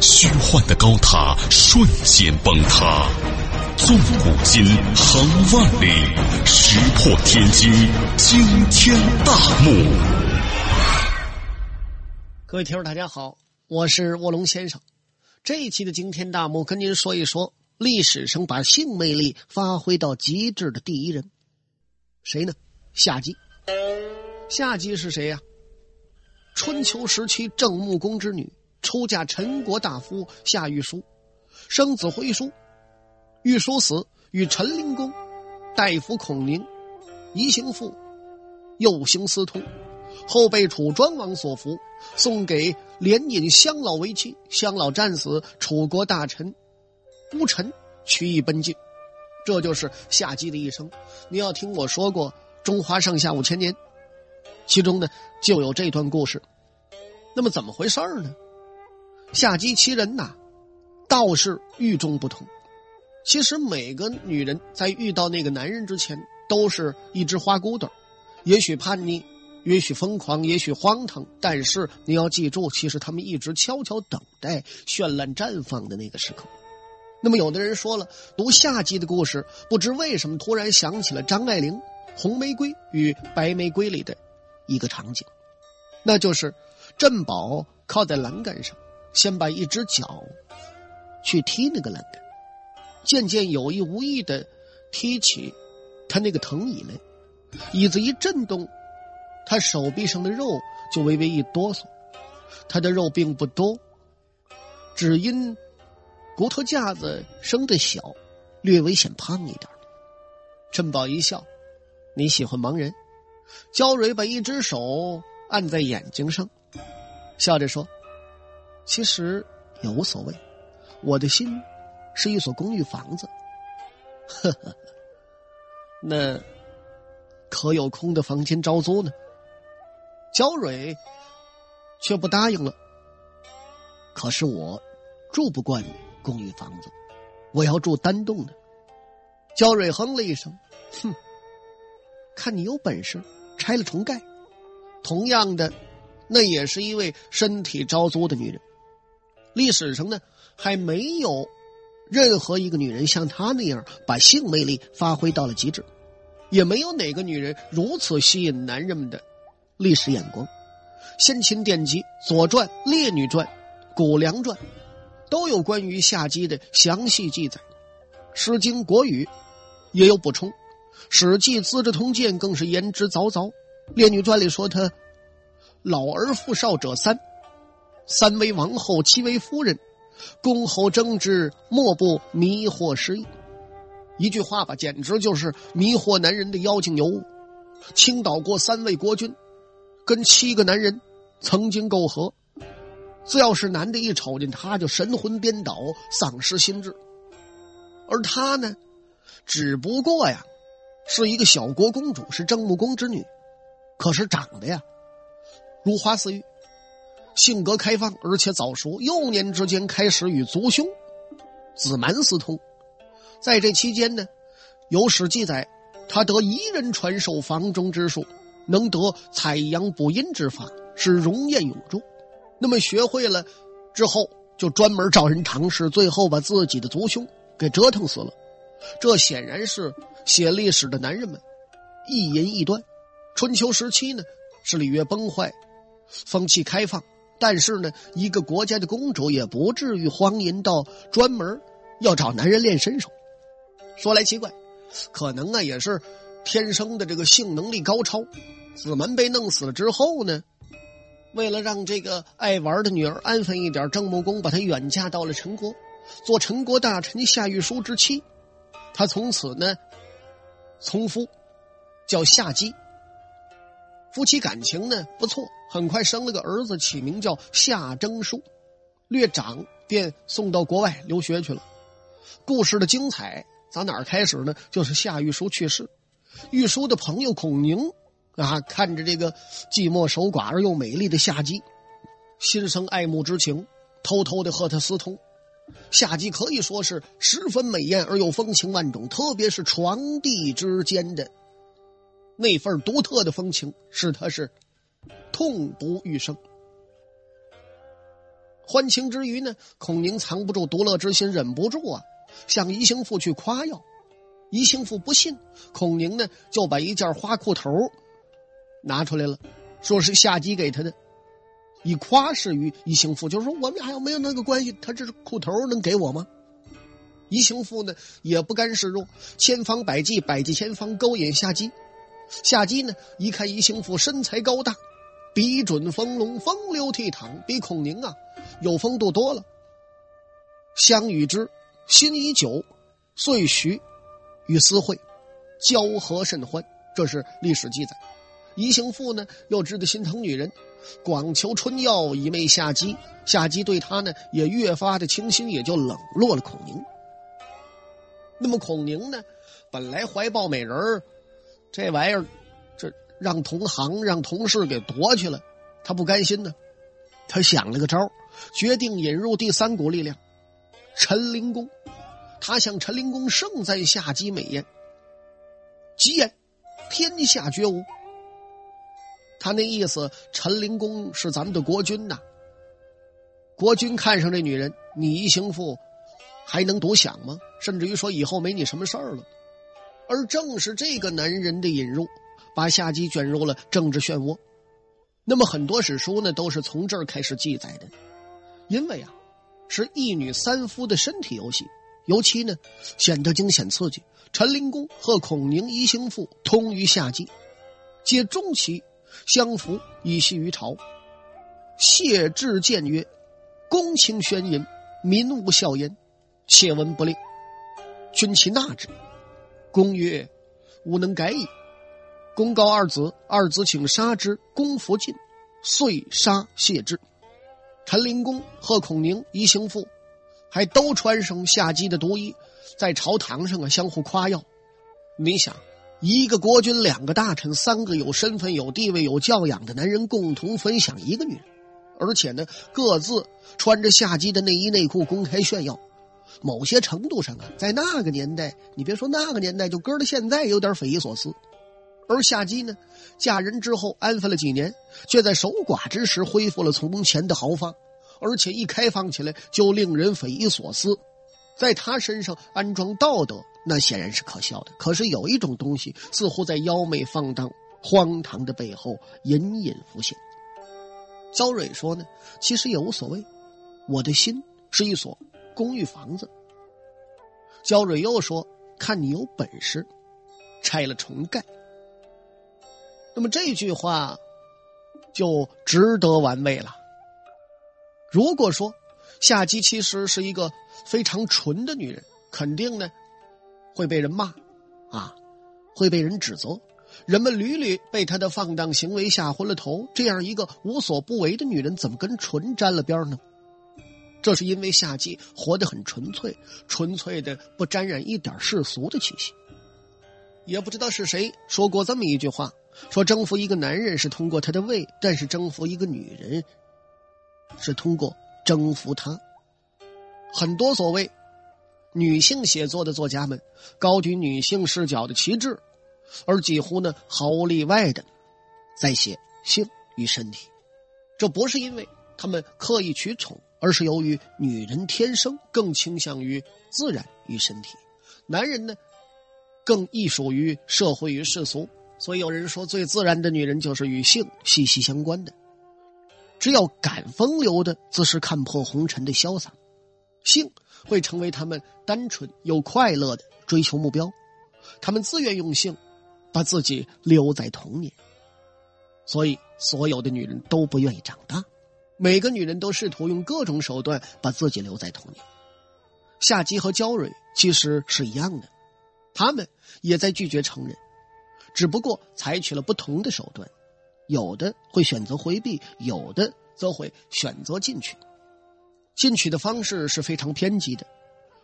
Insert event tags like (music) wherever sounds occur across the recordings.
虚幻的高塔瞬间崩塌，纵古今，横万里，石破天惊，惊天大幕。各位听众，大家好，我是卧龙先生。这一期的惊天大幕，跟您说一说历史上把性魅力发挥到极致的第一人，谁呢？夏姬。夏姬是谁呀？春秋时期郑穆公之女，出嫁陈国大夫夏玉书，生子辉叔。玉书死，与陈灵公、大夫孔宁、宜兴父、右行私通。后被楚庄王所俘，送给连尹乡老为妻。乡老战死，楚国大臣乌臣取义奔晋。这就是夏姬的一生。你要听我说过中华上下五千年，其中呢就有这段故事。那么怎么回事儿呢？夏姬其人呐，倒是与众不同。其实每个女人在遇到那个男人之前，都是一只花骨朵也许叛逆。也许疯狂，也许荒唐，但是你要记住，其实他们一直悄悄等待绚烂绽放的那个时刻。那么，有的人说了，读夏季的故事，不知为什么突然想起了张爱玲《红玫瑰与白玫瑰》里的一个场景，那就是镇宝靠在栏杆上，先把一只脚去踢那个栏杆，渐渐有意无意的踢起他那个藤椅来，椅子一震动。他手臂上的肉就微微一哆嗦，他的肉并不多，只因骨头架子生的小，略微显胖一点。珍宝一笑：“你喜欢盲人？”焦蕊把一只手按在眼睛上，笑着说：“其实也无所谓，我的心是一所公寓房子。”呵呵，那可有空的房间招租呢？焦蕊却不答应了。可是我住不惯公寓房子，我要住单栋的。焦蕊哼了一声，哼，看你有本事，拆了重盖。同样的，那也是一位身体招租的女人。历史上呢，还没有任何一个女人像她那样把性魅力发挥到了极致，也没有哪个女人如此吸引男人们的。历史眼光，先秦典籍《左传》《列女传》《谷梁传》都有关于夏姬的详细记载，《诗经·国语》也有补充，《史记·资治通鉴》更是言之凿凿。《列女传》里说她老而妇少者三，三为王后，七为夫人，公侯争之，莫不迷惑失意。一句话吧，简直就是迷惑男人的妖精尤物。倾倒过三位国君。跟七个男人曾经媾和，只要是男的一瞅见他，就神魂颠倒，丧失心智。而他呢，只不过呀，是一个小国公主，是郑穆公之女，可是长得呀，如花似玉，性格开放，而且早熟，幼年之间开始与族兄子蛮私通。在这期间呢，有史记载，他得一人传授房中之术。能得采阳补阴之法，是容颜永驻。那么学会了之后，就专门找人尝试，最后把自己的族兄给折腾死了。这显然是写历史的男人们一言一端。春秋时期呢，是礼乐崩坏，风气开放，但是呢，一个国家的公主也不至于荒淫到专门要找男人练身手。说来奇怪，可能啊也是天生的这个性能力高超。子门被弄死了之后呢，为了让这个爱玩的女儿安分一点，郑穆公把她远嫁到了陈国，做陈国大臣夏玉书之妻。他从此呢，从夫叫夏姬。夫妻感情呢不错，很快生了个儿子，起名叫夏征舒。略长便送到国外留学去了。故事的精彩从哪儿开始呢？就是夏玉书去世，玉书的朋友孔宁啊，看着这个寂寞守寡而又美丽的夏姬，心生爱慕之情，偷偷的和她私通。夏姬可以说是十分美艳而又风情万种，特别是床地之间的那份独特的风情，使他是痛不欲生。欢情之余呢，孔宁藏不住独乐之心，忍不住啊，向宜兴父去夸耀。宜兴父不信，孔宁呢就把一件花裤头拿出来了，说是夏姬给他的。以夸示于宜兴父，就是说我们俩又没有那个关系，他这是裤头能给我吗？宜兴父呢也不甘示弱，千方百计，百计千方勾引夏姬。夏姬呢一看宜兴妇身材高大，笔准丰隆，风流倜傥，比孔宁啊有风度多了。相与之心已久，遂许与私会，交合甚欢。这是历史记载。宜兴父呢又知道心疼女人。广求春药以媚夏姬，夏姬对他呢也越发的倾心，也就冷落了孔宁。那么孔宁呢，本来怀抱美人这玩意儿，这让同行让同事给夺去了，他不甘心呢。他想了个招决定引入第三股力量——陈灵公。他向陈灵公盛赞下姬美艳，吉言天下绝无。他那意思，陈灵公是咱们的国君呐。国君看上这女人，你一行妇还能独享吗？甚至于说以后没你什么事儿了。而正是这个男人的引入，把夏姬卷入了政治漩涡。那么很多史书呢，都是从这儿开始记载的。因为啊，是一女三夫的身体游戏，尤其呢显得惊险刺激。陈灵公和孔宁一行父通于夏姬，皆终其。相扶以息于朝，谢志谏曰：“公卿宣淫，民无笑焉。且闻不令，君其纳之。”公曰：“吾能改矣。”公告二子，二子请杀之。公弗进，遂杀谢之。陈灵公、贺孔宁、宜兴父，还都穿上夏姬的毒衣，在朝堂上啊相互夸耀。你想？一个国君，两个大臣，三个有身份、有地位、有教养的男人共同分享一个女人，而且呢，各自穿着夏姬的内衣内裤公开炫耀。某些程度上啊，在那个年代，你别说那个年代，就搁到现在有点匪夷所思。而夏姬呢，嫁人之后安分了几年，却在守寡之时恢复了从前的豪放，而且一开放起来就令人匪夷所思。在她身上安装道德。那显然是可笑的。可是有一种东西，似乎在妖媚放荡、荒唐的背后隐隐浮现。焦蕊说呢，其实也无所谓，我的心是一所公寓房子。焦蕊又说，看你有本事，拆了重盖。那么这句话就值得玩味了。如果说夏姬其实是一个非常纯的女人，肯定呢。会被人骂，啊，会被人指责，人们屡屡被她的放荡行为吓昏了头。这样一个无所不为的女人，怎么跟纯沾了边呢？这是因为夏季活得很纯粹，纯粹的不沾染一点世俗的气息。也不知道是谁说过这么一句话：说征服一个男人是通过他的胃，但是征服一个女人是通过征服他。很多所谓。女性写作的作家们高举女性视角的旗帜，而几乎呢毫无例外的在写性与身体。这不是因为他们刻意取宠，而是由于女人天生更倾向于自然与身体，男人呢更易属于社会与世俗。所以有人说，最自然的女人就是与性息息相关的。只要敢风流的，自是看破红尘的潇洒。性。会成为他们单纯又快乐的追求目标，他们自愿用性把自己留在童年。所以，所有的女人都不愿意长大，每个女人都试图用各种手段把自己留在童年。夏姬和焦蕊其实是一样的，他们也在拒绝成人，只不过采取了不同的手段，有的会选择回避，有的则会选择进去。进取的方式是非常偏激的，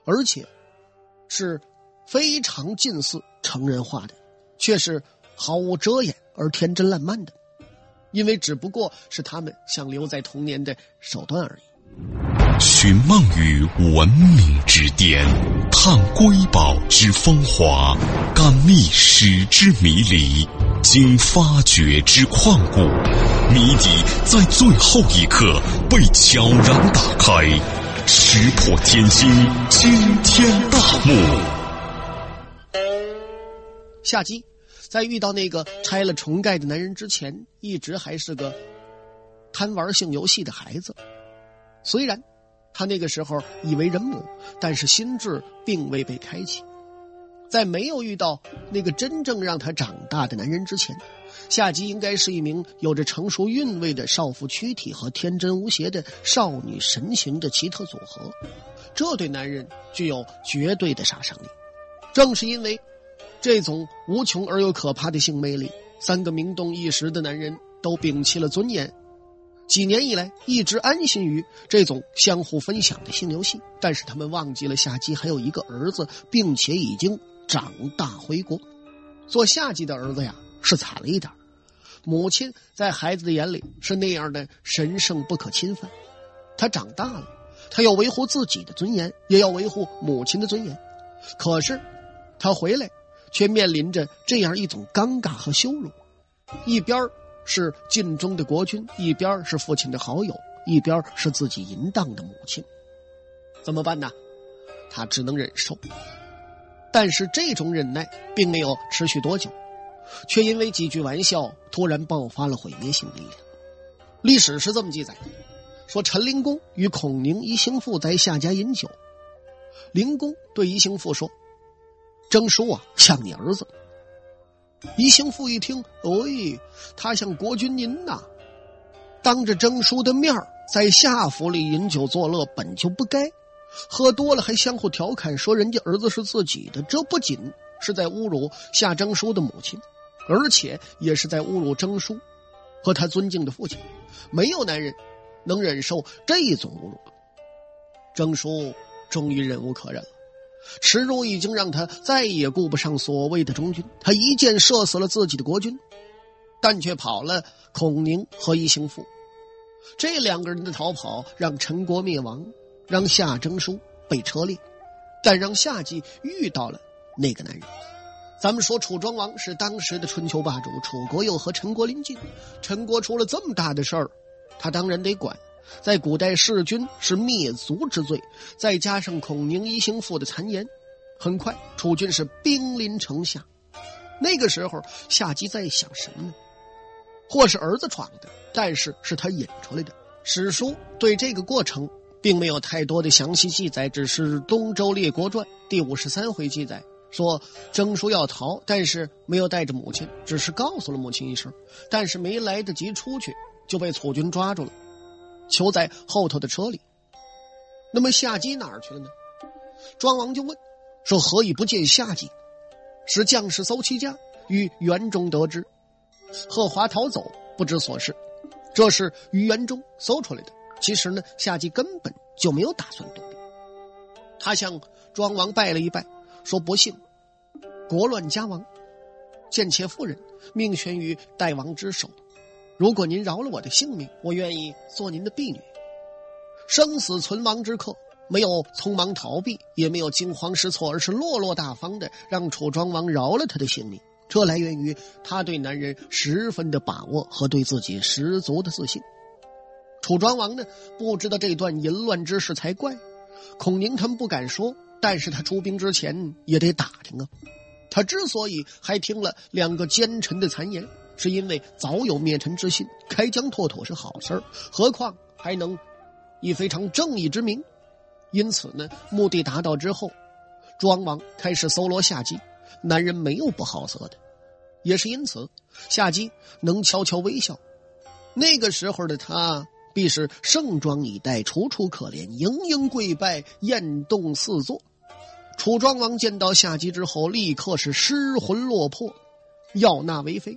而且是非常近似成人化的，却是毫无遮掩而天真烂漫的，因为只不过是他们想留在童年的手段而已。寻梦于文明之巅，探瑰宝之风华，感历史之迷离，经发掘之旷古，谜底在最后一刻被悄然打开。石破天惊，惊天大幕。夏姬在遇到那个拆了重盖的男人之前，一直还是个贪玩性游戏的孩子。虽然他那个时候已为人母，但是心智并未被开启。在没有遇到那个真正让他长大的男人之前。夏姬应该是一名有着成熟韵味的少妇躯体和天真无邪的少女神情的奇特组合，这对男人具有绝对的杀伤力。正是因为这种无穷而又可怕的性魅力，三个名动一时的男人都摒弃了尊严，几年以来一直安心于这种相互分享的性游戏。但是他们忘记了夏姬还有一个儿子，并且已经长大回国。做夏姬的儿子呀。是惨了一点母亲在孩子的眼里是那样的神圣不可侵犯。他长大了，他要维护自己的尊严，也要维护母亲的尊严。可是，他回来却面临着这样一种尴尬和羞辱：一边是尽忠的国君，一边是父亲的好友，一边是自己淫荡的母亲。怎么办呢？他只能忍受。但是这种忍耐并没有持续多久。却因为几句玩笑，突然爆发了毁灭性力量。历史是这么记载的：说陈灵公与孔宁一行父在夏家饮酒，灵公对一行父说：“征叔啊，像你儿子。”宜兴父一听，哎，他像国君您呐，当着征叔的面在夏府里饮酒作乐，本就不该，喝多了还相互调侃说人家儿子是自己的，这不仅是在侮辱夏征叔的母亲。而且也是在侮辱征叔和他尊敬的父亲，没有男人能忍受这种侮辱。征叔终于忍无可忍，耻辱已经让他再也顾不上所谓的忠君，他一箭射死了自己的国君，但却跑了孔宁和一行父。这两个人的逃跑让陈国灭亡，让夏征舒被车裂，但让夏姬遇到了那个男人。咱们说楚庄王是当时的春秋霸主，楚国又和陈国邻近，陈国出了这么大的事儿，他当然得管。在古代，弑君是灭族之罪，再加上孔宁一行父的谗言，很快楚军是兵临城下。那个时候，夏姬在想什么呢？或是儿子闯的，但是是他引出来的。史书对这个过程并没有太多的详细记载，只是《东周列国传》第五十三回记载。说征叔要逃，但是没有带着母亲，只是告诉了母亲一声，但是没来得及出去，就被楚军抓住了，囚在后头的车里。那么夏姬哪儿去了呢？庄王就问，说何以不见夏姬？使将士搜其家，于园中得知，贺华逃走，不知所事。这是于园中搜出来的。其实呢，夏姬根本就没有打算躲避，他向庄王拜了一拜。说不幸，国乱家亡，贱妾夫人命悬于代王之手。如果您饶了我的性命，我愿意做您的婢女。生死存亡之刻，没有匆忙逃避，也没有惊慌失措，而是落落大方的让楚庄王饶了他的性命。这来源于他对男人十分的把握和对自己十足的自信。楚庄王呢，不知道这段淫乱之事才怪。孔宁他们不敢说。但是他出兵之前也得打听啊。他之所以还听了两个奸臣的谗言，是因为早有灭臣之心，开疆拓土是好事何况还能以非常正义之名。因此呢，目的达到之后，庄王开始搜罗夏姬。男人没有不好色的，也是因此，夏姬能悄悄微笑。那个时候的他。必是盛装以待，楚楚可怜，盈盈跪拜，艳动四座。楚庄王见到夏姬之后，立刻是失魂落魄，要纳为妃。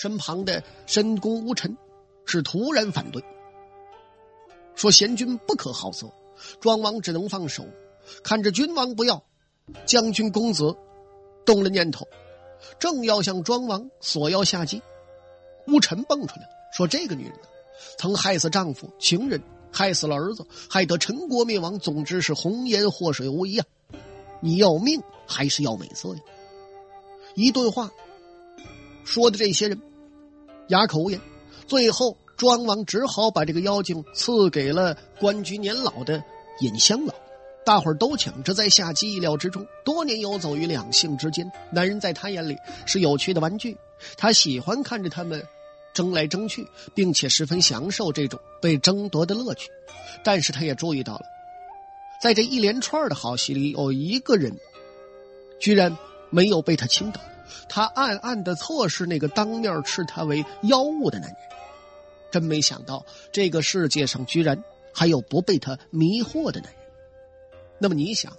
身旁的申公吴臣是突然反对，说贤君不可好色。庄王只能放手，看着君王不要，将军公子动了念头，正要向庄王索要下姬，吴臣蹦出来说：“这个女人曾害死丈夫、情人，害死了儿子，害得陈国灭亡。总之是红颜祸水无疑啊！你要命还是要美色呀？”一顿话说的这些人哑口无言，最后庄王只好把这个妖精赐给了官居年老的尹香老。大伙儿都抢着在夏姬意料之中。多年游走于两性之间，男人在他眼里是有趣的玩具，他喜欢看着他们争来争去，并且十分享受这种被争夺的乐趣。但是他也注意到了，在这一连串的好戏里，有一个人居然没有被他倾倒。他暗暗的测试那个当面斥他为妖物的男人，真没想到这个世界上居然还有不被他迷惑的男人。那么你想，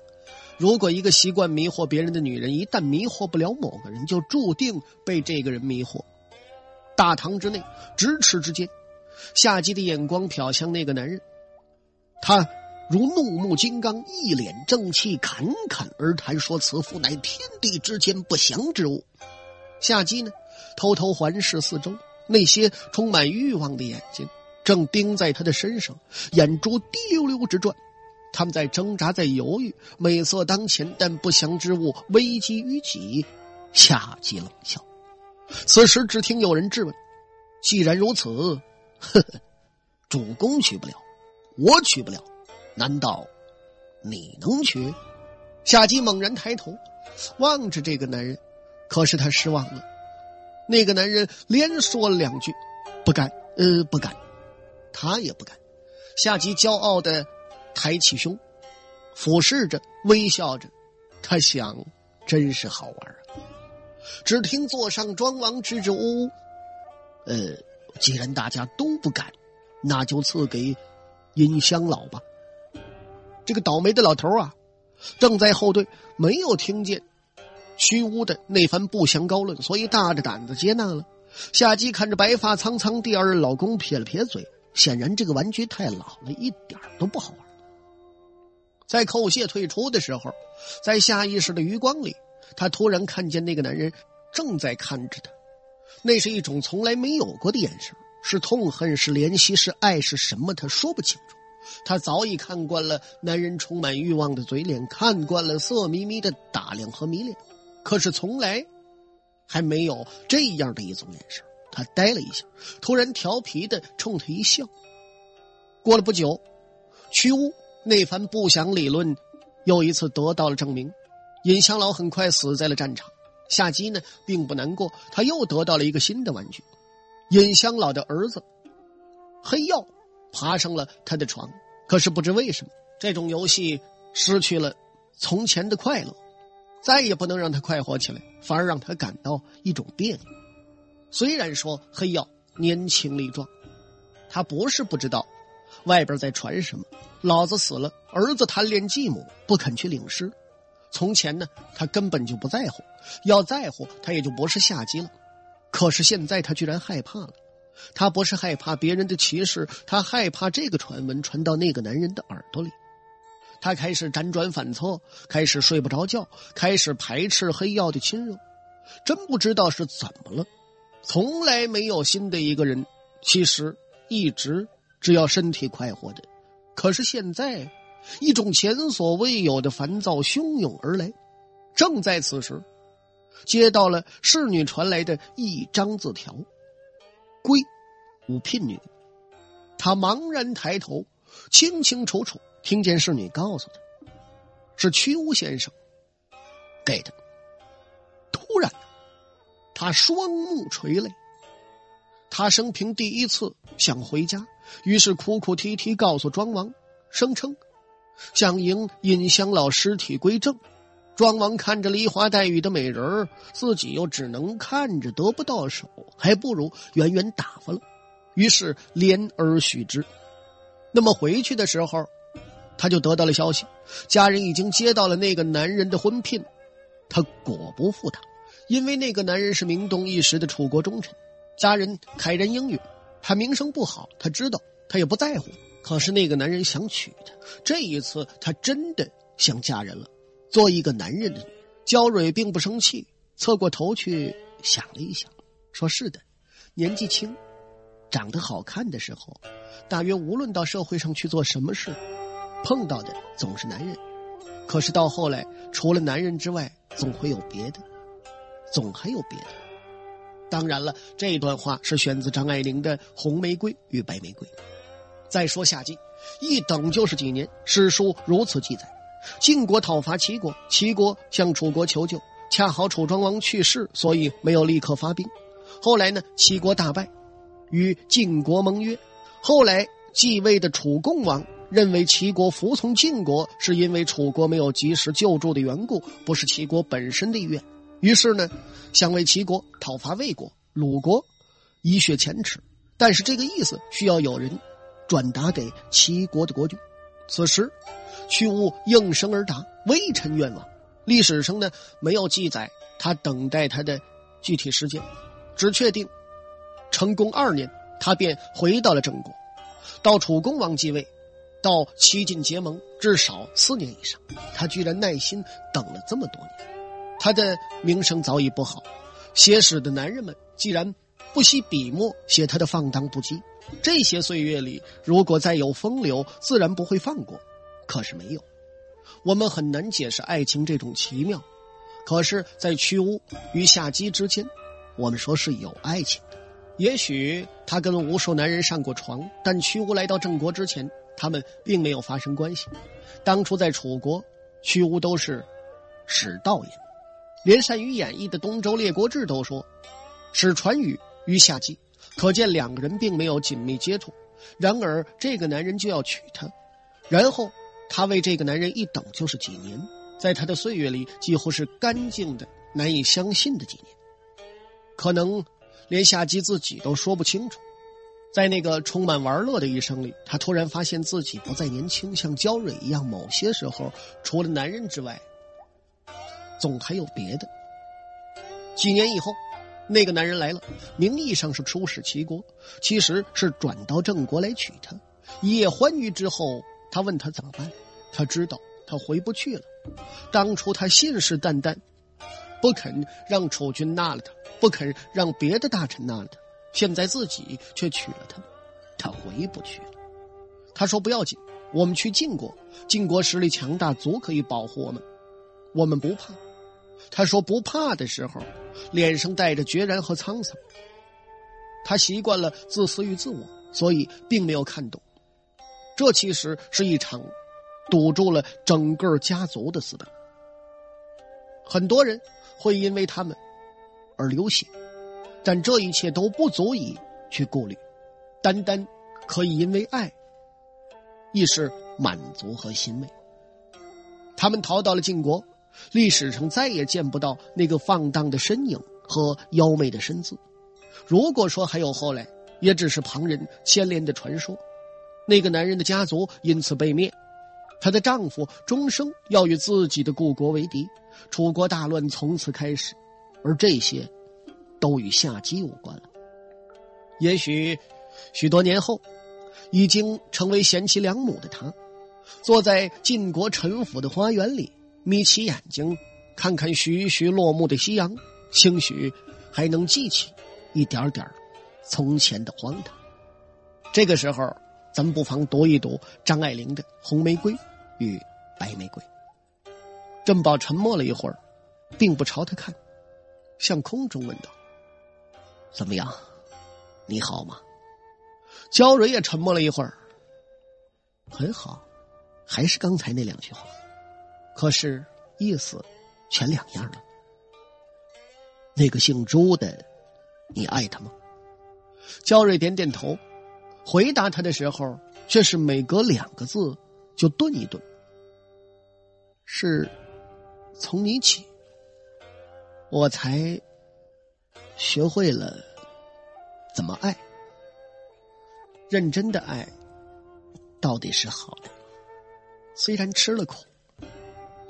如果一个习惯迷惑别人的女人，一旦迷惑不了某个人，就注定被这个人迷惑。大堂之内，咫尺之间，夏姬的眼光瞟向那个男人，他如怒目金刚，一脸正气，侃侃而谈说：“此妇乃天地之间不祥之物。”夏姬呢，偷偷环视四周，那些充满欲望的眼睛正盯在他的身上，眼珠滴溜溜直转。他们在挣扎，在犹豫，美色当前，但不祥之物危机于己。夏姬冷笑。此时，只听有人质问：“既然如此，(laughs) 呵呵，主公娶不了，我娶不了，难道你能娶？”夏姬猛然抬头，望着这个男人，可是他失望了。那个男人连说了两句：“不敢，呃，不敢。”他也不敢。夏姬骄傲的。抬起胸，俯视着，微笑着，他想，真是好玩啊！只听座上庄王支支吾吾：“呃，既然大家都不敢，那就赐给尹香老吧。”这个倒霉的老头啊，正在后队，没有听见虚乌的那番不祥高论，所以大着胆子接纳了。夏姬看着白发苍苍第二任老公，撇了撇嘴，显然这个玩具太老了，一点都不好玩。在叩谢退出的时候，在下意识的余光里，他突然看见那个男人正在看着他，那是一种从来没有过的眼神，是痛恨，是怜惜，是爱，是什么？他说不清楚。他早已看惯了男人充满欲望的嘴脸，看惯了色眯眯的打量和迷恋，可是从来还没有这样的一种眼神。他呆了一下，突然调皮的冲他一笑。过了不久，屈巫。那番不祥理论，又一次得到了证明。尹香老很快死在了战场。夏姬呢，并不难过，他又得到了一个新的玩具。尹香老的儿子黑曜 (laughs) 爬上了他的床，可是不知为什么，这种游戏失去了从前的快乐，再也不能让他快活起来，反而让他感到一种别扭。虽然说黑曜年轻力壮，他不是不知道。外边在传什么？老子死了，儿子贪恋继母，不肯去领尸。从前呢，他根本就不在乎；要在乎，他也就不是下级了。可是现在，他居然害怕了。他不是害怕别人的歧视，他害怕这个传闻传到那个男人的耳朵里。他开始辗转反侧，开始睡不着觉，开始排斥黑曜的亲热。真不知道是怎么了，从来没有新的一个人，其实一直。只要身体快活的，可是现在，一种前所未有的烦躁汹涌而来。正在此时，接到了侍女传来的一张字条：“归，五聘女。”他茫然抬头，清清楚楚听见侍女告诉他：“是屈巫先生给的。”突然，他双目垂泪。他生平第一次想回家。于是哭哭啼啼告诉庄王，声称想迎尹香老尸体归正。庄王看着梨花带雨的美人儿，自己又只能看着得不到手，还不如远远打发了。于是怜而许之。那么回去的时候，他就得到了消息，家人已经接到了那个男人的婚聘。他果不负他，因为那个男人是名动一时的楚国忠臣，家人慨然应允。他名声不好，他知道，他也不在乎。可是那个男人想娶她，这一次他真的想嫁人了。做一个男人的女人。焦蕊并不生气，侧过头去想了一想，说是的，年纪轻，长得好看的时候，大约无论到社会上去做什么事，碰到的总是男人。可是到后来，除了男人之外，总会有别的，总还有别的。当然了，这段话是选自张爱玲的《红玫瑰与白玫瑰》。再说夏季，一等就是几年。史书如此记载：晋国讨伐齐国，齐国向楚国求救，恰好楚庄王去世，所以没有立刻发兵。后来呢，齐国大败，与晋国盟约。后来继位的楚共王认为齐国服从晋国是因为楚国没有及时救助的缘故，不是齐国本身的意愿。于是呢，想为齐国讨伐魏国、鲁国，以雪前耻。但是这个意思需要有人转达给齐国的国君。此时，屈巫应声而答：“微臣愿望。”历史上呢没有记载他等待他的具体时间，只确定成功二年，他便回到了郑国。到楚公王继位，到齐晋结盟，至少四年以上，他居然耐心等了这么多年。他的名声早已不好，写史的男人们既然不惜笔墨写他的放荡不羁，这些岁月里如果再有风流，自然不会放过。可是没有，我们很难解释爱情这种奇妙。可是，在屈巫与夏姬之间，我们说是有爱情的。也许他跟无数男人上过床，但屈巫来到郑国之前，他们并没有发生关系。当初在楚国，屈巫都是使道也。连善于演绎的东周列国志都说，史传语与夏姬，可见两个人并没有紧密接触。然而这个男人就要娶她，然后他为这个男人一等就是几年，在他的岁月里几乎是干净的、难以相信的几年。可能连夏姬自己都说不清楚，在那个充满玩乐的一生里，他突然发现自己不再年轻，像焦蕊一样。某些时候，除了男人之外。总还有别的。几年以后，那个男人来了，名义上是出使齐国，其实是转到郑国来娶她。一夜欢愉之后，他问他怎么办，他知道他回不去了。当初他信誓旦旦，不肯让楚军纳了他，不肯让别的大臣纳了他，现在自己却娶了她，他回不去了。他说不要紧，我们去晋国，晋国实力强大，足可以保护我们，我们不怕。他说不怕的时候，脸上带着决然和沧桑。他习惯了自私与自我，所以并没有看懂。这其实是一场堵住了整个家族的死斗。很多人会因为他们而流血，但这一切都不足以去顾虑，单单可以因为爱，亦是满足和欣慰。他们逃到了晋国。历史上再也见不到那个放荡的身影和妖媚的身姿。如果说还有后来，也只是旁人牵连的传说。那个男人的家族因此被灭，她的丈夫终生要与自己的故国为敌，楚国大乱从此开始。而这些，都与夏姬无关了。也许，许多年后，已经成为贤妻良母的她，坐在晋国陈府的花园里。眯起眼睛，看看徐徐落幕的夕阳，兴许还能记起一点点从前的荒唐。这个时候，咱们不妨读一读张爱玲的《红玫瑰与白玫瑰》。珍宝沉默了一会儿，并不朝他看，向空中问道：“怎么样？你好吗？”焦蕊也沉默了一会儿，很好，还是刚才那两句话。可是意思全两样了。那个姓朱的，你爱他吗？焦瑞点点头，回答他的时候却是每隔两个字就顿一顿。是从你起，我才学会了怎么爱。认真的爱，到底是好的，虽然吃了苦。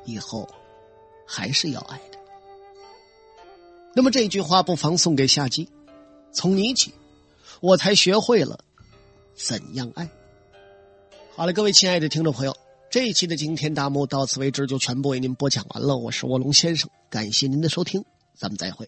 以后还是要爱的。那么这句话不妨送给夏姬：从你起，我才学会了怎样爱。好了，各位亲爱的听众朋友，这一期的惊天大幕到此为止，就全部为您播讲完了。我是卧龙先生，感谢您的收听，咱们再会。